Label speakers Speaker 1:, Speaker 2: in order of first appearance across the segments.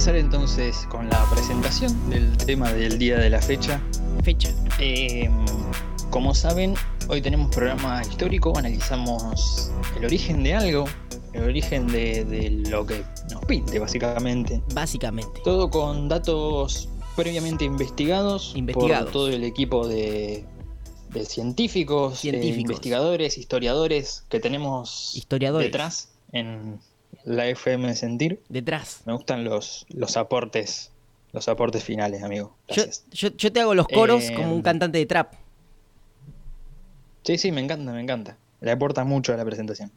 Speaker 1: Empezar entonces con la presentación del tema del día de la fecha.
Speaker 2: Fecha.
Speaker 1: Eh, como saben, hoy tenemos programa histórico, analizamos el origen de algo, el origen de, de lo que nos pinte básicamente.
Speaker 2: Básicamente.
Speaker 1: Todo con datos previamente investigados,
Speaker 2: Investigados.
Speaker 1: por todo el equipo de, de científicos, eh,
Speaker 2: Científicos.
Speaker 1: investigadores, historiadores que tenemos
Speaker 2: Historiadores.
Speaker 1: detrás en la FM de Sentir.
Speaker 2: Detrás.
Speaker 1: Me gustan los, los aportes, los aportes finales, amigo.
Speaker 2: Yo, yo, yo te hago los coros
Speaker 1: Eh,
Speaker 2: como un cantante de trap.
Speaker 1: Sí, sí, me encanta, me encanta. Le aporta mucho a la presentación.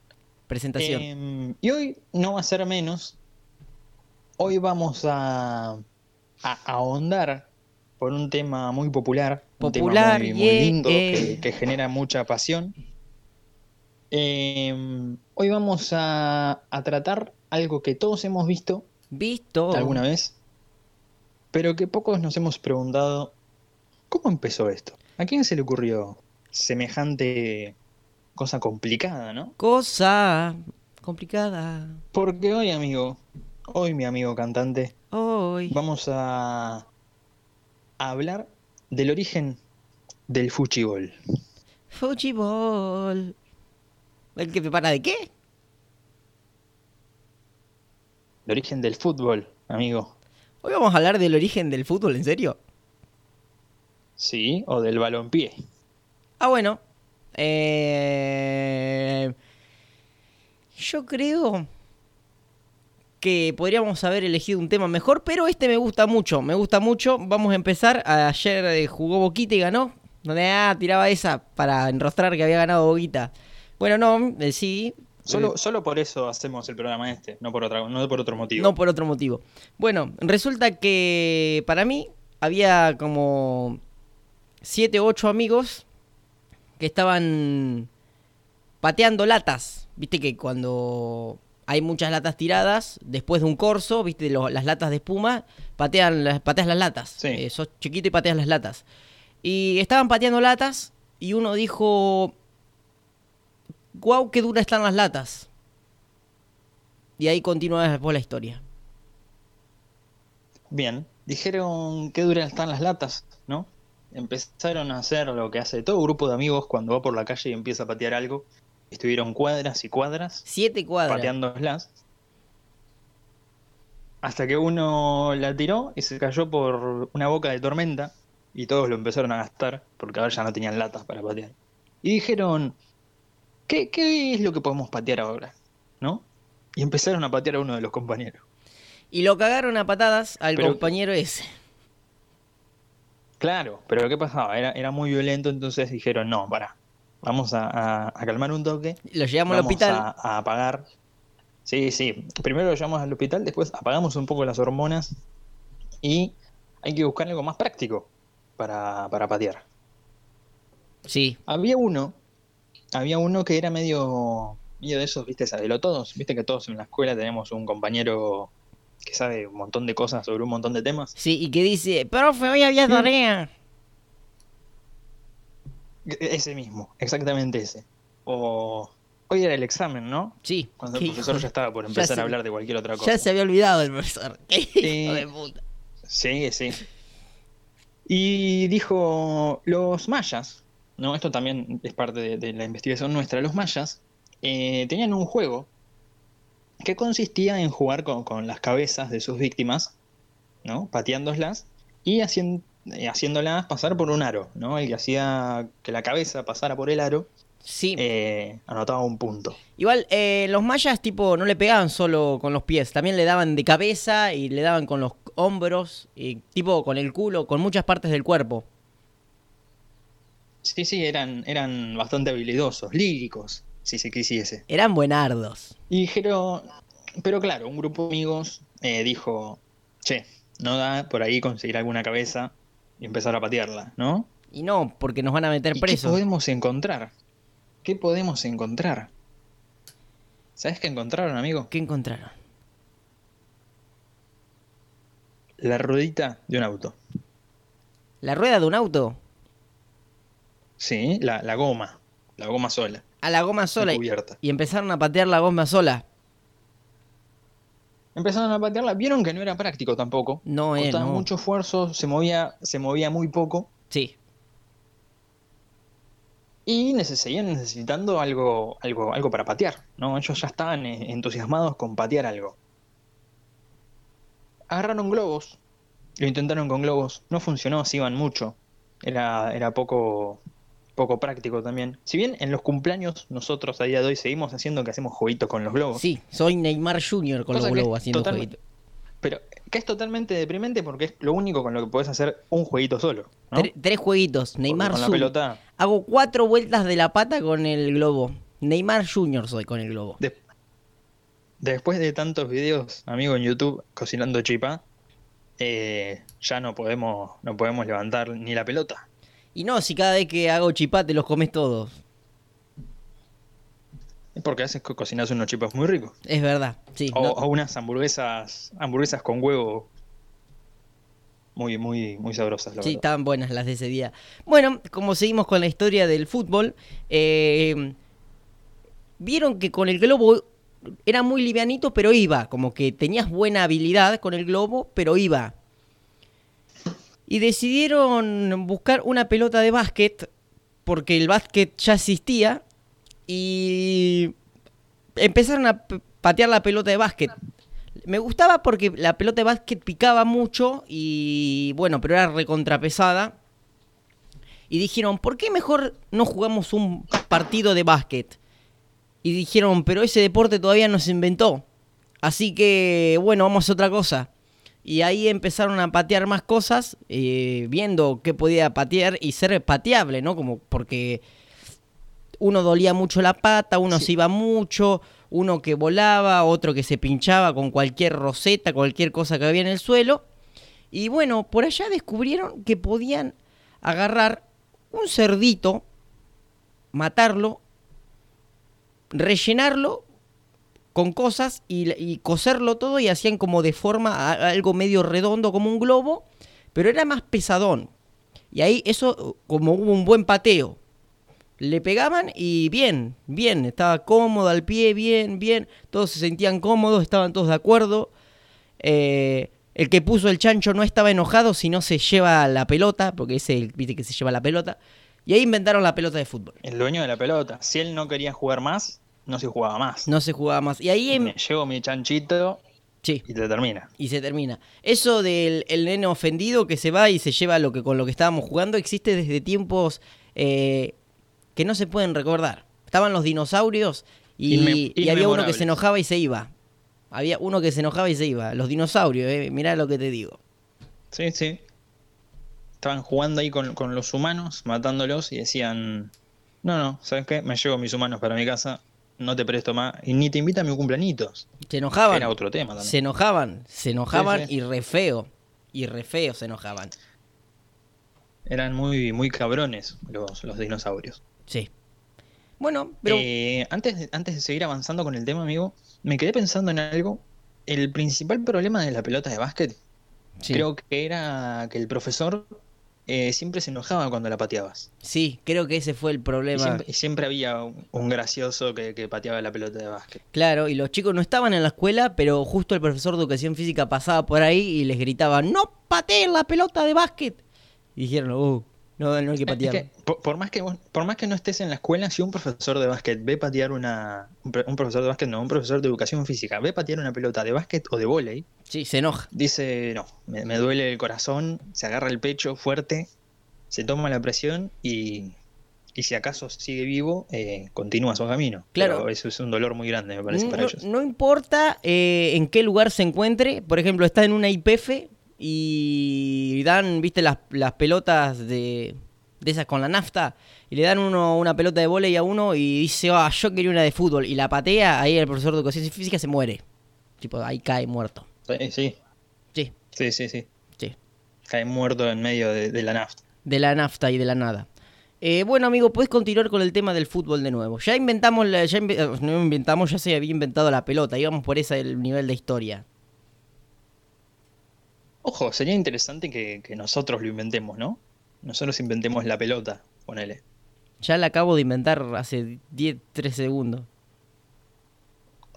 Speaker 2: Presentación.
Speaker 1: Eh, y hoy no va a ser menos. Hoy vamos a, a ahondar por un tema muy popular.
Speaker 2: Popular,
Speaker 1: un tema muy, lindo
Speaker 2: eh.
Speaker 1: que, que genera mucha pasión. Eh, hoy vamos a, a tratar algo que todos hemos visto
Speaker 2: Visto.
Speaker 1: alguna vez, pero que pocos nos hemos preguntado, ¿cómo empezó esto? ¿A quién se le ocurrió semejante cosa complicada, no?
Speaker 2: Cosa complicada.
Speaker 1: Porque hoy, amigo, hoy mi amigo cantante,
Speaker 2: Hoy.
Speaker 1: vamos a, a hablar del origen del fuchibol.
Speaker 2: Fútbol. ¿El que prepara de qué?
Speaker 1: El origen del fútbol, amigo.
Speaker 2: Hoy vamos a hablar del origen del fútbol, ¿en serio?
Speaker 1: Sí, o del balompié.
Speaker 2: Ah, bueno. Eh... Yo creo que podríamos haber elegido un tema mejor, pero este me gusta mucho, me gusta mucho. Vamos a empezar. Ayer eh, jugó Boquita y ganó. Donde ah, tiraba esa para enrostrar que había ganado Boquita. Bueno, no, eh, sí.
Speaker 1: Solo,
Speaker 2: eh,
Speaker 1: solo por eso hacemos el programa este, no por, otra, no por otro motivo.
Speaker 2: no por otro motivo. Bueno, resulta que para mí había como siete o ocho amigos que estaban pateando latas. Viste que cuando hay muchas latas tiradas, después de un corso, viste lo- las latas de espuma, patean las, pateas las latas.
Speaker 1: Sí.
Speaker 2: Eh, sos chiquito y pateas las latas. Y estaban pateando latas y uno dijo, guau, qué duras están las latas. Y ahí continúa después la historia.
Speaker 1: Bien, dijeron que duras están las latas, ¿no? Empezaron a hacer lo que hace todo grupo de amigos cuando va por la calle y empieza a patear algo. Estuvieron cuadras y cuadras
Speaker 2: Siete cuadras.
Speaker 1: pateándolas. Hasta que uno la tiró y se cayó por una boca de tormenta y todos lo empezaron a gastar porque ahora ya no tenían latas para patear. Y dijeron, ¿qué, qué es lo que podemos patear ahora? ¿No? Y empezaron a patear a uno de los compañeros.
Speaker 2: Y lo cagaron a patadas al
Speaker 1: Pero-
Speaker 2: compañero ese.
Speaker 1: Claro, pero ¿qué pasaba? Era, era muy violento, entonces dijeron, no, para, vamos a, a- a calmar un toque,
Speaker 2: Lo llevamos al hospital.
Speaker 1: a, a apagar. Sí, sí, primero lo llevamos al hospital, después apagamos un poco las hormonas y hay que buscar algo más práctico para, para patear.
Speaker 2: Sí.
Speaker 1: Había uno, había uno que era medio, medio de esos, viste, sabelo todos, viste que todos en la escuela tenemos un compañero que sabe un montón de cosas sobre un montón de temas.
Speaker 2: Sí, y que dice, profe, hoy había tarea.
Speaker 1: E- Ese mismo, exactamente ese. O hoy era el examen, ¿no?
Speaker 2: Sí.
Speaker 1: Cuando el profesor
Speaker 2: hijo-
Speaker 1: ya estaba por empezar
Speaker 2: se-
Speaker 1: a hablar de cualquier otra cosa.
Speaker 2: Ya se había olvidado el profesor. Qué
Speaker 1: Sí.
Speaker 2: hijo de puta.
Speaker 1: Sí, sí. Y dijo, los mayas, ¿no? Esto también es parte de, de la investigación nuestra. Los mayas eh, tenían un juego que consistía en jugar con, con las cabezas de sus víctimas, ¿no? Pateándolas y hacien- eh, haciéndolas pasar por un aro, ¿no? El que hacía que la cabeza pasara por el aro
Speaker 2: Sí.
Speaker 1: eh, anotaba un punto.
Speaker 2: Igual, eh, los mayas, tipo, no le pegaban solo con los pies. También le daban de cabeza y le daban con los hombros, y, tipo, con el culo, con muchas partes del cuerpo.
Speaker 1: Sí, sí, eran, eran bastante habilidosos, líricos, si se quisiese.
Speaker 2: Eran buenardos.
Speaker 1: Y dijeron, pero claro, un grupo de amigos eh, dijo, che, no da por ahí conseguir alguna cabeza y empezar a patearla, ¿no?
Speaker 2: Y no, porque nos van a meter
Speaker 1: ¿Y qué
Speaker 2: presos.
Speaker 1: podemos encontrar? ¿Qué podemos encontrar? ¿Sabes qué encontraron, amigo?
Speaker 2: ¿Qué encontraron?
Speaker 1: La ruedita de un auto.
Speaker 2: ¿La rueda de un auto?
Speaker 1: Sí, la, la goma. La goma sola.
Speaker 2: A la goma sola. y-
Speaker 1: cubierta.
Speaker 2: Y empezaron a patear la goma sola.
Speaker 1: Empezaron a patearla, vieron que no era práctico tampoco.
Speaker 2: No, eh,
Speaker 1: Costaba
Speaker 2: no.
Speaker 1: mucho esfuerzo, se movía, se movía muy poco
Speaker 2: Sí,
Speaker 1: y neces- seguían necesitando algo, algo, algo para patear, ¿no? Ellos ya estaban eh, entusiasmados con patear algo. Agarraron globos, lo intentaron con globos, no funcionó, se iban mucho. Era, era poco, poco práctico también. Si bien en los cumpleaños nosotros a día de hoy seguimos haciendo que hacemos jueguitos con los globos.
Speaker 2: sí, soy Neymar Jr. con los globos haciendo
Speaker 1: total-
Speaker 2: jueguito.
Speaker 1: Pero que es totalmente deprimente porque es lo único con lo que podés hacer un jueguito solo.
Speaker 2: tres jueguitos, Neymar
Speaker 1: con la pelota.
Speaker 2: Hago cuatro vueltas de la pata con el globo. Neymar Jr. soy con el globo.
Speaker 1: de- después de tantos videos, amigo, en YouTube cocinando chipá, eh, ya no podemos, no podemos levantar ni la pelota.
Speaker 2: Y no, si cada vez que hago chipá te los comes todos.
Speaker 1: Es porque haces co- cocinas unos chipas muy ricos.
Speaker 2: Es verdad, sí.
Speaker 1: O,
Speaker 2: no-
Speaker 1: o unas hamburguesas, hamburguesas con huevo muy, muy, muy sabrosas, la
Speaker 2: Sí,
Speaker 1: verdad.
Speaker 2: estaban buenas las de ese día. Bueno, como seguimos con la historia del fútbol, eh, vieron que con el globo era muy livianito, pero iba. Como que tenías buena habilidad con el globo, pero iba. Y decidieron buscar una pelota de básquet, porque el básquet ya existía, y empezaron a patear la pelota de básquet. Me gustaba porque la pelota de básquet picaba mucho y bueno, pero era recontrapesada. Y dijeron, ¿por qué mejor no jugamos un partido de básquet? Y dijeron, pero ese deporte todavía no se inventó. Así que, bueno, vamos a otra cosa. Y ahí empezaron a patear más cosas, eh, viendo qué podía patear y ser pateable, ¿no? Como porque uno dolía mucho la pata, uno
Speaker 1: Sí.
Speaker 2: se iba mucho, uno que volaba, otro que se pinchaba con cualquier roseta, cualquier cosa que había en el suelo. Y bueno, por allá descubrieron que podían agarrar un cerdito, matarlo, rellenarlo con cosas y, coserlo todo y hacían como de forma algo medio redondo como un globo, pero era más pesadón. Y ahí eso como hubo un buen pateo. Le pegaban y bien, bien, estaba cómodo al pie, bien, bien, todos se sentían cómodos, estaban todos de acuerdo. Eh, el que puso el chancho no estaba enojado si no se lleva la pelota, porque ese viste que se lleva la pelota. Y ahí inventaron la pelota de fútbol.
Speaker 1: El dueño de la pelota. Si él no quería jugar más, no se jugaba más.
Speaker 2: No se jugaba más. Y ahí
Speaker 1: Me llevo mi chanchito
Speaker 2: sí,
Speaker 1: y te termina.
Speaker 2: y se termina. Eso del el nene ofendido que se va y se lleva lo que con lo que estábamos jugando existe desde tiempos eh, que no se pueden recordar. Estaban los dinosaurios y, había uno que se enojaba y se iba. Había uno que se enojaba y se iba. Los dinosaurios, eh, mirá lo que te digo.
Speaker 1: Sí, sí. Estaban jugando ahí con, con los humanos, matándolos y decían, no, no, ¿sabes qué? Me llevo mis humanos para mi casa, no te presto más y ni te invita a mi cumpleañitos.
Speaker 2: Se enojaban.
Speaker 1: Era otro tema también.
Speaker 2: Se enojaban, se enojaban
Speaker 1: sí.
Speaker 2: y re feo. Y re feo se enojaban.
Speaker 1: Eran muy, muy cabrones los, los dinosaurios.
Speaker 2: Sí. Bueno, pero
Speaker 1: Eh, antes, de, antes de seguir avanzando con el tema, amigo, me quedé pensando en algo. El principal problema de la pelota de básquet
Speaker 2: sí,
Speaker 1: creo que era que el profesor eh, siempre se enojaba cuando la pateabas.
Speaker 2: sí, creo que ese fue el
Speaker 1: Y
Speaker 2: problema.
Speaker 1: siempre, y siempre había un, un gracioso que, que pateaba la pelota de básquet.
Speaker 2: Claro, y los chicos no estaban en la escuela, pero justo el profesor de educación física pasaba por ahí y les gritaba, no pateen la pelota de básquet. Y dijeron, oh, no, no hay que
Speaker 1: Es
Speaker 2: patear.
Speaker 1: que, por, por más que vos- por más que no estés en la escuela, si un profesor de básquet ve patear una. Un, pro- un profesor de básquet, no, un profesor de educación física, ve patear una pelota de básquet o de vóley,
Speaker 2: Sí, se enoja.
Speaker 1: dice, no, me, me duele el corazón, se agarra el pecho fuerte, se toma la presión y, y si acaso sigue vivo, eh, continúa su camino.
Speaker 2: Claro.
Speaker 1: Pero eso es un dolor muy grande, me parece, para
Speaker 2: no,
Speaker 1: ellos.
Speaker 2: no importa eh, en qué lugar se encuentre, por ejemplo, está en una IPF y dan, viste, las, las pelotas de, de esas con la nafta, y le dan uno una pelota de vóley a uno y dice, ah, yo quería una de fútbol, y la patea, ahí el profesor de educación física se muere. Tipo, ahí cae muerto.
Speaker 1: Sí, sí,
Speaker 2: Sí,
Speaker 1: sí, sí, sí.
Speaker 2: sí.
Speaker 1: Cae muerto en medio de, de la nafta.
Speaker 2: de la nafta y de la nada. Eh, bueno, amigo, puedes continuar con el tema del fútbol de nuevo. Ya inventamos, la, ya inve- eh, no inventamos, ya se había inventado la pelota, íbamos por ese el nivel de historia.
Speaker 1: Ojo, sería interesante que, que nosotros lo inventemos, ¿no? Nosotros inventemos la pelota, ponele.
Speaker 2: Ya la acabo de inventar hace 10, 3 segundos.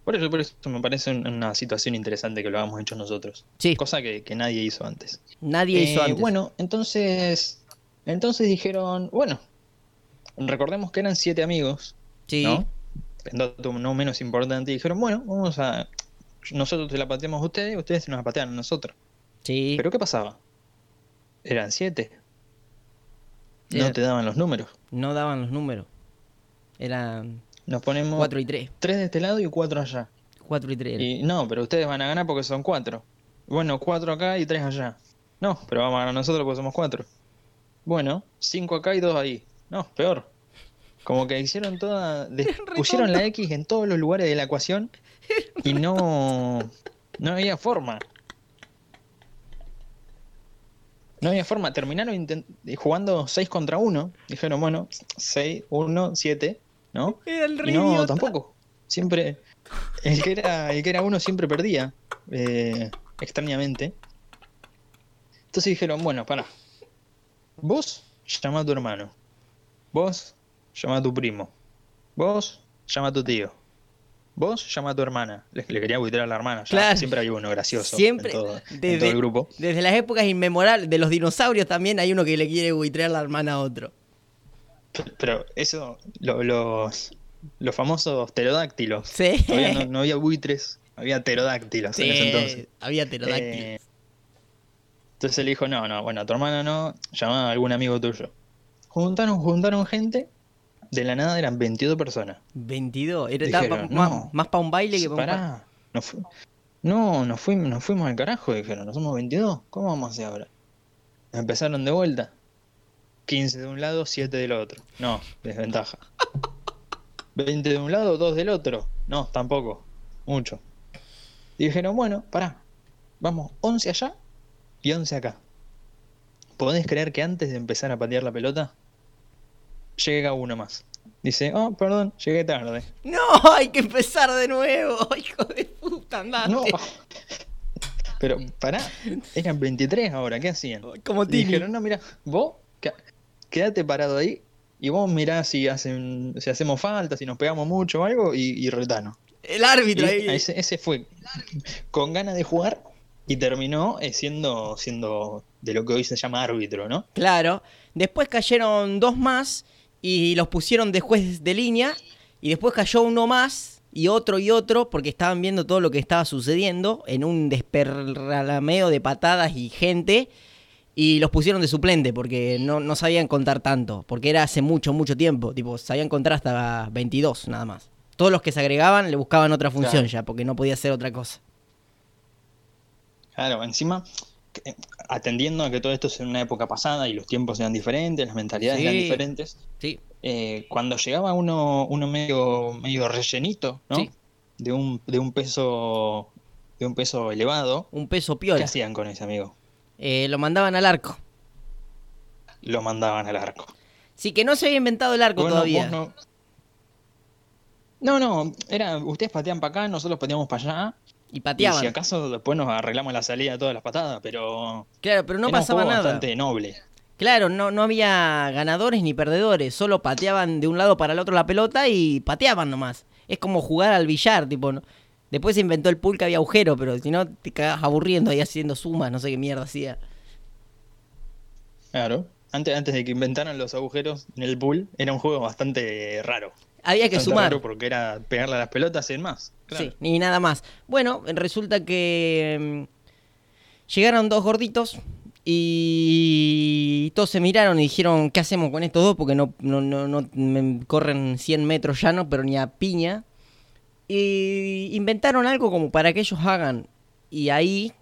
Speaker 1: Por eso, por eso me parece un- una situación interesante que lo hagamos hecho nosotros.
Speaker 2: Sí,
Speaker 1: Cosa que, que nadie hizo antes.
Speaker 2: nadie hizo
Speaker 1: Eh,
Speaker 2: antes.
Speaker 1: Bueno, entonces. Entonces dijeron, bueno, recordemos que eran siete amigos,
Speaker 2: sí,
Speaker 1: ¿no? Dato no menos importante, dijeron, bueno, vamos a. Nosotros te la pateamos a ustedes, ustedes nos la patean a nosotros.
Speaker 2: Sí.
Speaker 1: Pero ¿qué pasaba? Eran siete. No te daban los números.
Speaker 2: No daban los números. Eran
Speaker 1: Nos ponemos
Speaker 2: 4 y 3.
Speaker 1: tres de este lado y cuatro allá.
Speaker 2: 4 y 3.
Speaker 1: Y no, pero ustedes van a ganar porque son cuatro. Bueno, cuatro acá y tres allá. No, pero vamos a ganar nosotros porque somos cuatro. Bueno, cinco acá y dos ahí. No, peor. Como que hicieron toda. pusieron la X en todos los lugares de la ecuación y no. No había forma. No había forma. Terminaron inten- jugando 6 contra 1. Dijeron, bueno, 6, 1, 7, ¿no?
Speaker 2: Era el
Speaker 1: Y no, tampoco. Siempre. El que era, el que era uno siempre perdía. eh, extrañamente. Entonces dijeron, bueno, pará. Vos llama a tu hermano. Vos llama a tu primo. Vos llama a tu tío. Vos llama a tu hermana. Le, le quería buitrar a la hermana. ya.
Speaker 2: Claro.
Speaker 1: Siempre hay uno gracioso
Speaker 2: Siempre,
Speaker 1: en, todo, en
Speaker 2: desde-
Speaker 1: todo el grupo.
Speaker 2: Desde las épocas inmemorables de los dinosaurios también hay uno que le quiere buitrear la hermana a otro.
Speaker 1: Pero eso, lo- los, los famosos pterodáctilos.
Speaker 2: Sí.
Speaker 1: Todavía no, no había buitres, había pterodáctilos en ese entonces.
Speaker 2: había pterodáctilos.
Speaker 1: Eh, entonces le dijo, no, no, bueno, a tu hermana no, llama a algún amigo tuyo. Juntaron, juntaron gente, de la nada eran 22 personas.
Speaker 2: 22. Era
Speaker 1: Dijeron,
Speaker 2: más,
Speaker 1: no.
Speaker 2: más, para un baile que para un
Speaker 1: nos fu- no, nos fuimos, nos fuimos al carajo, dijeron, no somos 22, ¿cómo vamos a hacer ahora? Empezaron de vuelta. 15 de un lado, 7 del otro. No, desventaja. 20 de un lado, 2 del otro. No, tampoco. Mucho. Y dijeron, bueno, pará. Vamos, 11 allá y 11 acá. ¿Podés creer que antes de empezar a patear la pelota, llega uno más? Dice, oh, perdón, llegué tarde.
Speaker 2: No, hay que empezar de nuevo. Hijo de puta, andate.
Speaker 1: No. Pero pará, eran 23 ahora, ¿qué hacían?
Speaker 2: Como
Speaker 1: dijeron, no, mira, vos quédate parado ahí y vos mirá si hacen, si hacemos falta, si nos pegamos mucho o algo y, y retano.
Speaker 2: El
Speaker 1: Y
Speaker 2: árbitro ahí.
Speaker 1: ese, ese fue con ganas de jugar y terminó eh, siendo, siendo de lo que hoy se llama árbitro, ¿no?
Speaker 2: Claro. Después cayeron dos más y los pusieron de juez de línea. Y después cayó uno más y otro y otro porque estaban viendo todo lo que estaba sucediendo en un desperrameo de patadas y gente. Y los pusieron de suplente porque no, no sabían contar tanto. Porque era hace mucho, mucho tiempo. Tipo, sabían contar hasta 22 nada más. Todos los que se agregaban le buscaban otra función
Speaker 1: Claro.
Speaker 2: ya porque no podía hacer otra cosa.
Speaker 1: Claro, encima, atendiendo a que todo esto es en una época pasada y los tiempos eran diferentes, las mentalidades eran diferentes,
Speaker 2: Sí,
Speaker 1: eh, cuando llegaba uno, uno medio, medio rellenito, ¿no?
Speaker 2: Sí.
Speaker 1: De un, de un peso, de un peso elevado,
Speaker 2: un peso
Speaker 1: ¿qué
Speaker 2: piola.
Speaker 1: hacían con ese amigo?
Speaker 2: Eh, lo mandaban al arco.
Speaker 1: Lo mandaban al arco.
Speaker 2: Sí, que no se había inventado el arco todavía.
Speaker 1: no, no, no, era, ustedes patean para acá, nosotros pateamos para allá.
Speaker 2: Y
Speaker 1: Y
Speaker 2: pateaban.
Speaker 1: si acaso después nos arreglamos la salida de todas las patadas, pero
Speaker 2: Claro, pero no
Speaker 1: era un
Speaker 2: pasaba
Speaker 1: juego
Speaker 2: nada.
Speaker 1: bastante noble.
Speaker 2: Claro, no, no había ganadores ni perdedores. Solo pateaban de un lado para el otro la pelota y pateaban nomás. Es como jugar al billar, tipo. ¿no? Después se inventó el pool que había agujero, pero si no te cagabas aburriendo ahí haciendo sumas, no sé qué mierda hacía.
Speaker 1: Claro. Antes, antes de que inventaran los agujeros en el pool, era un juego bastante raro.
Speaker 2: Había que
Speaker 1: Bastante
Speaker 2: sumar.
Speaker 1: raro porque era pegarle a las pelotas en más. Claro.
Speaker 2: Sí, ni nada más. Bueno, resulta que mm, llegaron dos gorditos y todos se miraron y dijeron, ¿qué hacemos con estos dos? Porque no, no, no, no me corren 100 metros llano, pero ni a piña. Y inventaron algo como para que ellos hagan. Y ahí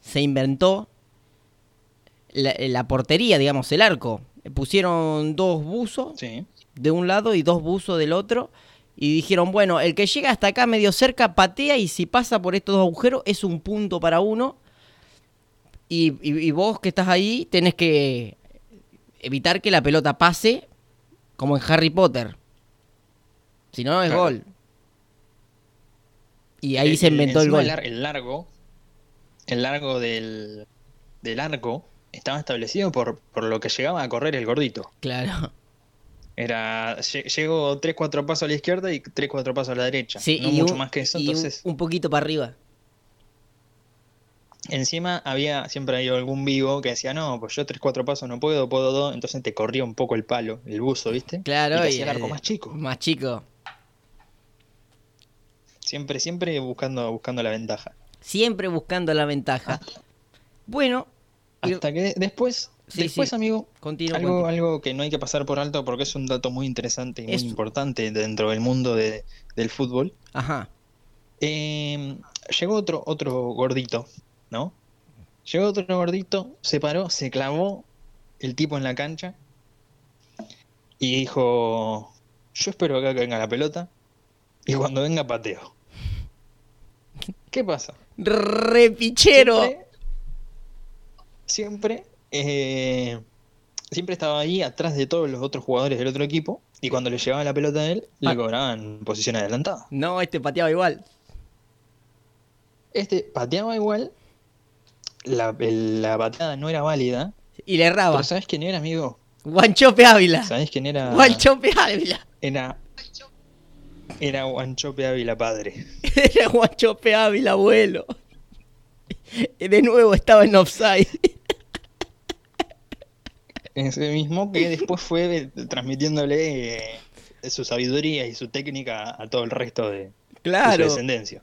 Speaker 2: se inventó la, la portería, digamos, el arco. Pusieron dos buzos
Speaker 1: Sí.
Speaker 2: de un lado y dos buzos del otro. Y dijeron, bueno, el que llega hasta acá medio cerca patea y si pasa por estos dos agujeros es un punto para uno. Y, y- y vos que estás ahí tenés que evitar que la pelota pase como en Harry Potter. Si no, es
Speaker 1: Claro.
Speaker 2: gol. Y ahí se inventó el gol.
Speaker 1: El largo, el largo del, del arco estaba establecido por, por lo que llegaba a correr el gordito.
Speaker 2: Claro.
Speaker 1: Era, lle- llego 3-4 pasos a la izquierda y 3-4 pasos a la derecha.
Speaker 2: Sí,
Speaker 1: no
Speaker 2: y
Speaker 1: mucho
Speaker 2: un-
Speaker 1: más que eso.
Speaker 2: y
Speaker 1: Entonces,
Speaker 2: un poquito para arriba.
Speaker 1: encima había, siempre había algún vivo que decía, no, pues yo 3-4 pasos no puedo, puedo 2. Entonces te corría un poco el palo, el buzo, ¿viste?
Speaker 2: Claro,
Speaker 1: y te
Speaker 2: y,
Speaker 1: hacía el arco
Speaker 2: eh,
Speaker 1: más chico.
Speaker 2: Más chico.
Speaker 1: Siempre, siempre buscando, buscando la ventaja.
Speaker 2: Siempre buscando la ventaja. Bueno, y-
Speaker 1: Hasta que después,
Speaker 2: Sí,
Speaker 1: después
Speaker 2: sí.
Speaker 1: amigo, algo, algo que no hay que pasar por alto porque es un dato muy interesante y muy
Speaker 2: Es-
Speaker 1: importante dentro del mundo de- del fútbol.
Speaker 2: Ajá.
Speaker 1: Eh, llegó otro, otro gordito, ¿no? Llegó otro gordito, se paró, se clavó el tipo en la cancha y dijo, yo espero acá que venga la pelota y cuando venga pateo. ¿Qué pasa?
Speaker 2: Repichero.
Speaker 1: Siempre, siempre, eh, siempre estaba ahí atrás de todos los otros jugadores del otro equipo y cuando le llegaba la pelota a él,
Speaker 2: Ah.
Speaker 1: le cobraban posición adelantada.
Speaker 2: No, este pateaba igual.
Speaker 1: Este pateaba igual, la, el- la pateada no era válida,
Speaker 2: Y le erraba.
Speaker 1: pero ¿sabes quién era, amigo?
Speaker 2: Guanchope Ávila.
Speaker 1: ¿Sabes quién era?
Speaker 2: Guanchope Ávila.
Speaker 1: Era, era Guanchope Ávila padre.
Speaker 2: Era Guanchope Ávila, abuelo. De nuevo estaba en offside.
Speaker 1: Ese mismo que después fue transmitiéndole eh, su sabiduría y su técnica a todo el resto de, de su descendencia.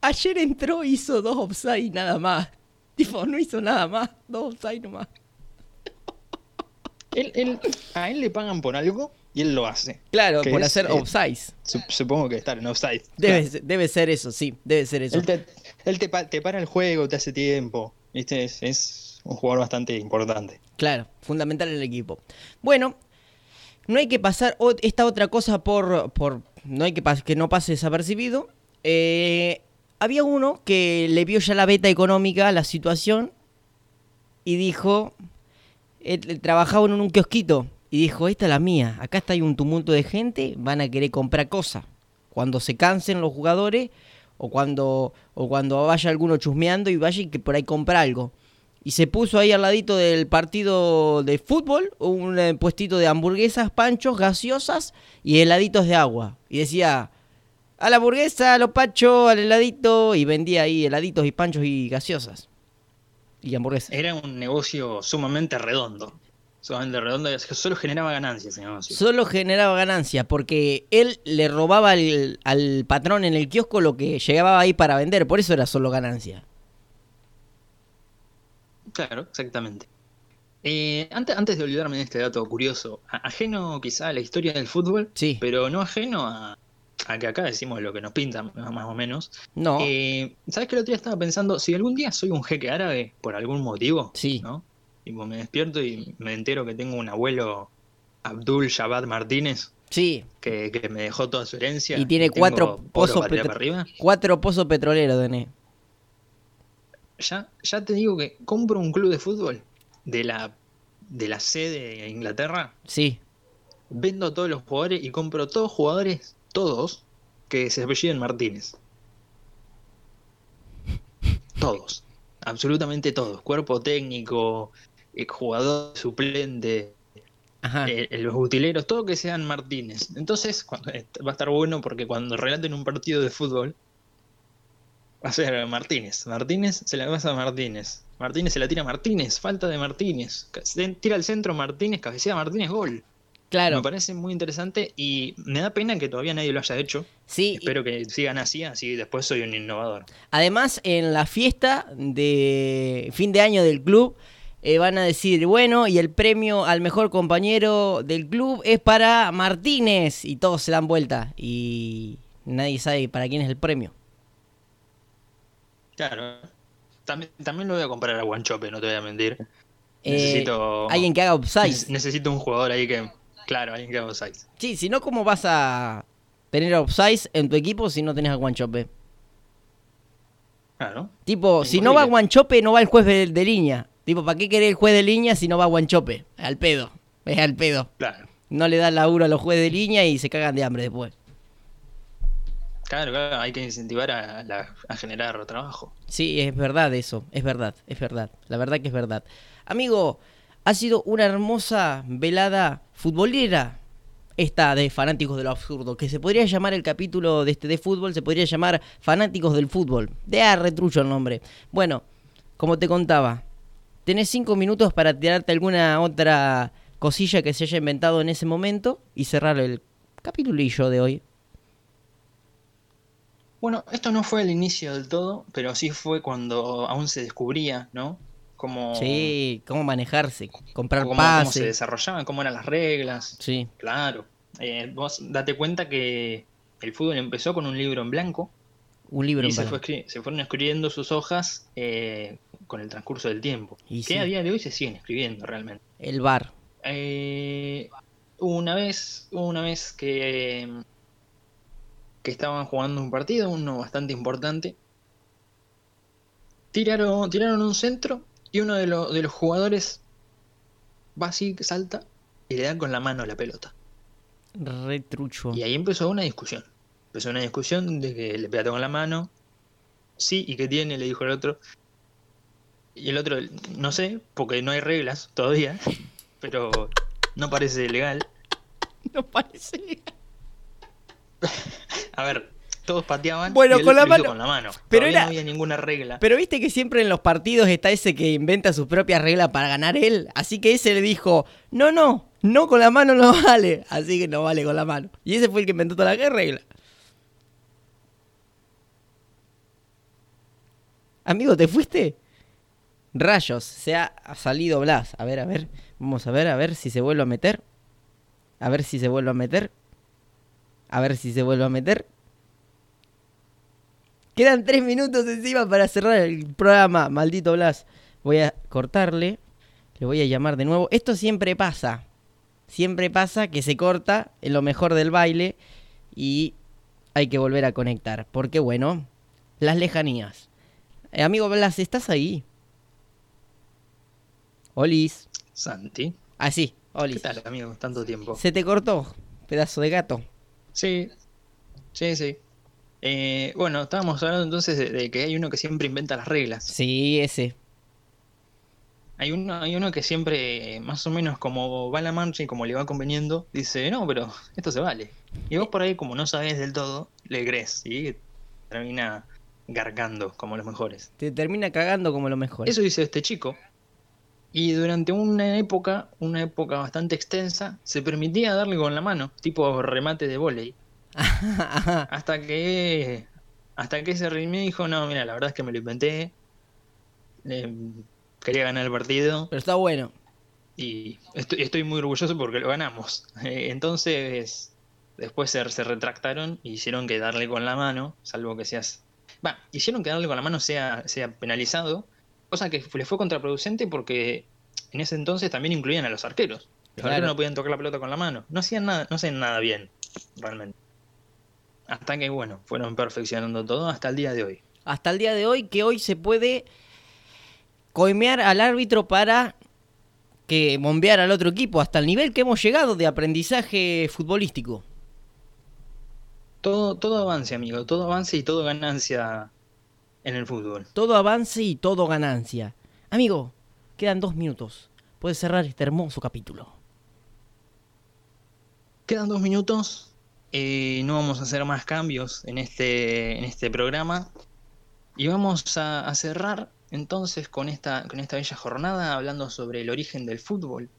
Speaker 2: Ayer entró, hizo dos offside y nada más. Tipo, no hizo nada más. Dos offside nomás.
Speaker 1: Él, él- a él le pagan por algo y él lo hace.
Speaker 2: Claro, por
Speaker 1: es,
Speaker 2: hacer
Speaker 1: eh,
Speaker 2: offsides.
Speaker 1: Sup- Supongo que estar en offside.
Speaker 2: Debe,
Speaker 1: Claro.
Speaker 2: debe ser eso, sí. Debe ser eso.
Speaker 1: Él, te, él te pa- te para el juego, te hace tiempo. ¿Viste? Es, es un jugador bastante importante.
Speaker 2: Claro, fundamental en el equipo. Bueno, no hay que pasar esta otra cosa por. por no hay que, que no pase desapercibido. Eh, había uno que le vio ya la beta económica a la situación y dijo. Él trabajaba en un kiosquito y dijo: Esta es la mía. Acá está hay un tumulto de gente, van a querer comprar cosas. Cuando se cansen los jugadores o cuando, o cuando vaya alguno chusmeando y vaya y que por ahí compra algo. Y se puso ahí al ladito del partido de fútbol, un eh, puestito de hamburguesas, panchos, gaseosas y heladitos de agua. Y decía, a la hamburguesa, a los panchos, al heladito. Y vendía ahí heladitos y panchos y gaseosas. Y hamburguesas.
Speaker 1: Era un negocio sumamente redondo. Sumamente redondo solo generaba ganancias ese negocio.
Speaker 2: Solo generaba ganancia porque él le robaba al, al patrón en el kiosco lo que llegaba ahí para vender. Por eso era solo ganancia.
Speaker 1: Claro, exactamente. Eh, antes, antes de olvidarme de este dato curioso, ajeno quizá a la historia del fútbol,
Speaker 2: Sí.
Speaker 1: pero no ajeno a, a que acá decimos lo que nos pinta más o menos.
Speaker 2: No.
Speaker 1: Eh, ¿Sabes que el otro día estaba pensando, si algún día soy un jeque árabe por algún motivo?
Speaker 2: Sí.
Speaker 1: ¿no? Tipo, me despierto y me entero que tengo un abuelo, Abdul Jabad Martínez,
Speaker 2: Sí.
Speaker 1: que, que me dejó toda su herencia.
Speaker 2: Y tiene cuatro pozos
Speaker 1: para arriba.
Speaker 2: Cuatro pozos petroleros tenés.
Speaker 1: Ya, ya te digo que compro un club de fútbol de la, de la sede de Inglaterra,
Speaker 2: Sí.
Speaker 1: vendo a todos los jugadores y compro todos jugadores, todos, que se apelliden Martínez. Todos, absolutamente todos. Cuerpo técnico, eh, jugador suplente,
Speaker 2: Ajá.
Speaker 1: eh, los utileros, todo que sean Martínez. Entonces cuando- eh, va a estar bueno porque cuando relaten un partido de fútbol, va a ser Martínez. Martínez se la pasa a Martínez. Martínez se la tira a Martínez. Falta de Martínez. Tira al centro Martínez, cabecea Martínez, gol.
Speaker 2: claro.
Speaker 1: Me parece muy interesante y me da pena que todavía nadie lo haya hecho.
Speaker 2: Sí.
Speaker 1: Espero que sigan así, así después soy un innovador.
Speaker 2: Además, en la fiesta de fin de año del club, eh, van a decir, bueno, y el premio al mejor compañero del club es para Martínez. Y todos se dan vuelta. Y nadie sabe para quién es el premio.
Speaker 1: Claro. También, también lo voy a comprar a Guanchope, no te voy a mentir.
Speaker 2: Eh,
Speaker 1: Necesito.
Speaker 2: Alguien que haga offside.
Speaker 1: Necesito un jugador ahí que. Claro, alguien que haga offside.
Speaker 2: Sí, si no, ¿cómo vas a tener offside en tu equipo si no tenés a Guanchope?
Speaker 1: Claro.
Speaker 2: Tipo, si no va Guanchope, no va el juez de, de línea. Tipo, ¿para qué querés el juez de línea si no va Guanchope? Al pedo. Es al pedo.
Speaker 1: Claro.
Speaker 2: No le dan laburo a los jueces de línea y se cagan de hambre después.
Speaker 1: Claro, claro, hay que incentivar a, generar trabajo.
Speaker 2: Sí, es verdad eso, es verdad, es verdad. La verdad que es verdad. Amigo, ha sido una hermosa velada futbolera esta de Fanáticos de lo Absurdo, que se podría llamar el capítulo de este de fútbol, se podría llamar Fanáticos del Fútbol. De a retrucho el nombre. Bueno, como te contaba, tenés cinco minutos para tirarte alguna otra cosilla que se haya inventado en ese momento y cerrar el capítulillo de hoy.
Speaker 1: Bueno, esto no fue el inicio del todo, pero sí fue cuando aún se descubría, ¿no? Cómo,
Speaker 2: Sí, cómo manejarse, comprar
Speaker 1: cómo, cómo se
Speaker 2: pases.
Speaker 1: desarrollaban, cómo eran las reglas.
Speaker 2: Sí,
Speaker 1: Claro. Eh, vos date cuenta que el fútbol empezó con un libro en blanco
Speaker 2: un libro
Speaker 1: y
Speaker 2: en
Speaker 1: se, fue
Speaker 2: blanco.
Speaker 1: escri- se fueron escribiendo sus hojas eh, con el transcurso del tiempo.
Speaker 2: Y
Speaker 1: que
Speaker 2: sí.
Speaker 1: a día de hoy se siguen escribiendo realmente.
Speaker 2: El bar.
Speaker 1: Eh, una vez, una vez que, que estaban jugando un partido, uno bastante importante, tiraron, tiraron un centro y uno de, los de los jugadores va así, salta y le da con la mano la pelota.
Speaker 2: Retrucho.
Speaker 1: Y ahí empezó una discusión. Empezó una discusión de que le pegaste con la mano. Sí, ¿y qué tiene? Le dijo el otro. Y el otro, no sé, porque no hay reglas todavía, pero no parece legal.
Speaker 2: No parece.
Speaker 1: A ver, todos pateaban
Speaker 2: Bueno,
Speaker 1: y
Speaker 2: con la mano.
Speaker 1: con la mano.
Speaker 2: Pero
Speaker 1: Todavía
Speaker 2: era-
Speaker 1: no había ninguna regla.
Speaker 2: Pero viste que siempre en los partidos está ese que inventa sus propias reglas para ganar él. Así que ese le dijo, no, no, no con la mano no vale. Así que no vale con la mano. Y ese fue el que inventó toda la regla. Amigo, ¿te fuiste? Rayos, se ha salido Blas. A ver, a ver. Vamos a ver, a ver si se vuelve a meter. A ver si se vuelve a meter. A ver si se vuelve a meter. Quedan tres minutos encima para cerrar el programa, maldito Blas. Voy a cortarle. Le voy a llamar de nuevo. Esto siempre pasa. Siempre pasa que se corta en lo mejor del baile y hay que volver a conectar. Porque bueno, las lejanías. Eh, amigo Blas, ¿estás ahí? Olis.
Speaker 1: Santi,
Speaker 2: Ah, sí,
Speaker 1: ¿qué
Speaker 2: Olis.
Speaker 1: tal, amigo? Tanto tiempo.
Speaker 2: Se te cortó, pedazo de gato.
Speaker 1: Sí, sí, sí. Eh, bueno, estábamos hablando entonces de, de que hay uno que siempre inventa las reglas.
Speaker 2: Sí, ese.
Speaker 1: Hay uno, hay uno que siempre, más o menos como va la marcha y como le va conveniendo, dice, no, pero esto se vale. Y vos por ahí, como no sabés del todo, le crees y termina gargando como los mejores.
Speaker 2: Te termina cagando como lo mejor.
Speaker 1: Eso dice este chico. Y durante una época, una época bastante extensa, se permitía darle con la mano, tipo remate de volei. Hasta que hasta que se redimió y dijo, no, mira, la verdad es que me lo inventé. Eh, quería ganar el partido
Speaker 2: Pero está bueno.
Speaker 1: y estoy, estoy muy orgulloso porque lo ganamos. Eh, entonces, después se, se retractaron y hicieron que darle con la mano, salvo que seas... Va, hicieron que darle con la mano sea, sea penalizado, cosa que le fue contraproducente porque en ese entonces también incluían a los arqueros. Los
Speaker 2: Claro.
Speaker 1: arqueros no podían tocar la pelota con la mano. No hacían nada, no hacían nada bien, realmente. Hasta que, bueno, fueron perfeccionando todo hasta el día de hoy.
Speaker 2: Hasta el día de hoy, que hoy se puede coimear al árbitro para que bombear al otro equipo, hasta el nivel que hemos llegado de aprendizaje futbolístico.
Speaker 1: Todo, todo avance, amigo, todo avance y todo ganancia en el fútbol.
Speaker 2: Todo avance y todo ganancia. Amigo, quedan dos minutos. Puedes cerrar este hermoso capítulo.
Speaker 1: Quedan dos minutos. eh, no vamos a hacer más cambios en este, en este programa. Y vamos a, a cerrar entonces con esta, con esta bella jornada hablando sobre el origen del fútbol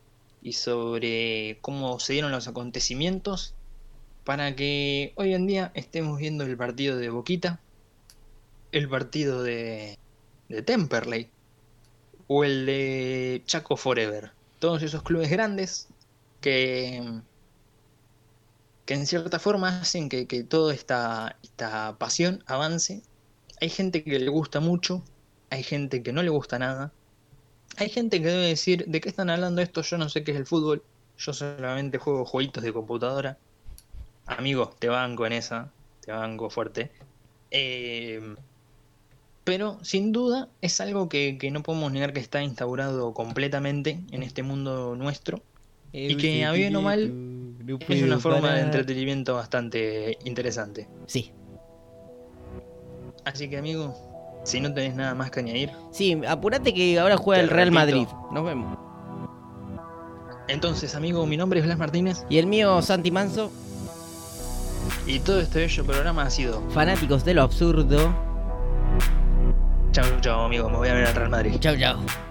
Speaker 1: y sobre cómo se dieron los acontecimientos para que hoy en día estemos viendo el partido de Boquita, el partido de, de Temperley o el de Chaco Forever. Todos esos clubes grandes que, que en cierta forma hacen que, que toda esta, esta pasión avance. Hay gente que le gusta mucho, hay gente que no le gusta nada. Hay gente que debe decir, ¿de qué están hablando esto? Yo no sé qué es el fútbol. Yo solamente juego jueguitos de computadora. Amigo, te banco en esa. Te banco fuerte. Eh, pero sin duda es algo que, que no podemos negar que está instaurado completamente en este mundo nuestro. Y que a bien o mal Es una forma de entretenimiento bastante interesante.
Speaker 2: Sí,
Speaker 1: Así que amigo, si no tenés nada más que añadir,
Speaker 2: sí, apurate que ahora juega el Real
Speaker 1: repito.
Speaker 2: Madrid. Nos vemos.
Speaker 1: Entonces, amigo, mi nombre es Blas Martínez
Speaker 2: Y el mío, Santi Manso,
Speaker 1: y todo este bello programa ha sido.
Speaker 2: fanáticos de lo absurdo.
Speaker 1: Chao, chao, amigo, me voy a ver al Real Madrid.
Speaker 2: Chau, chau.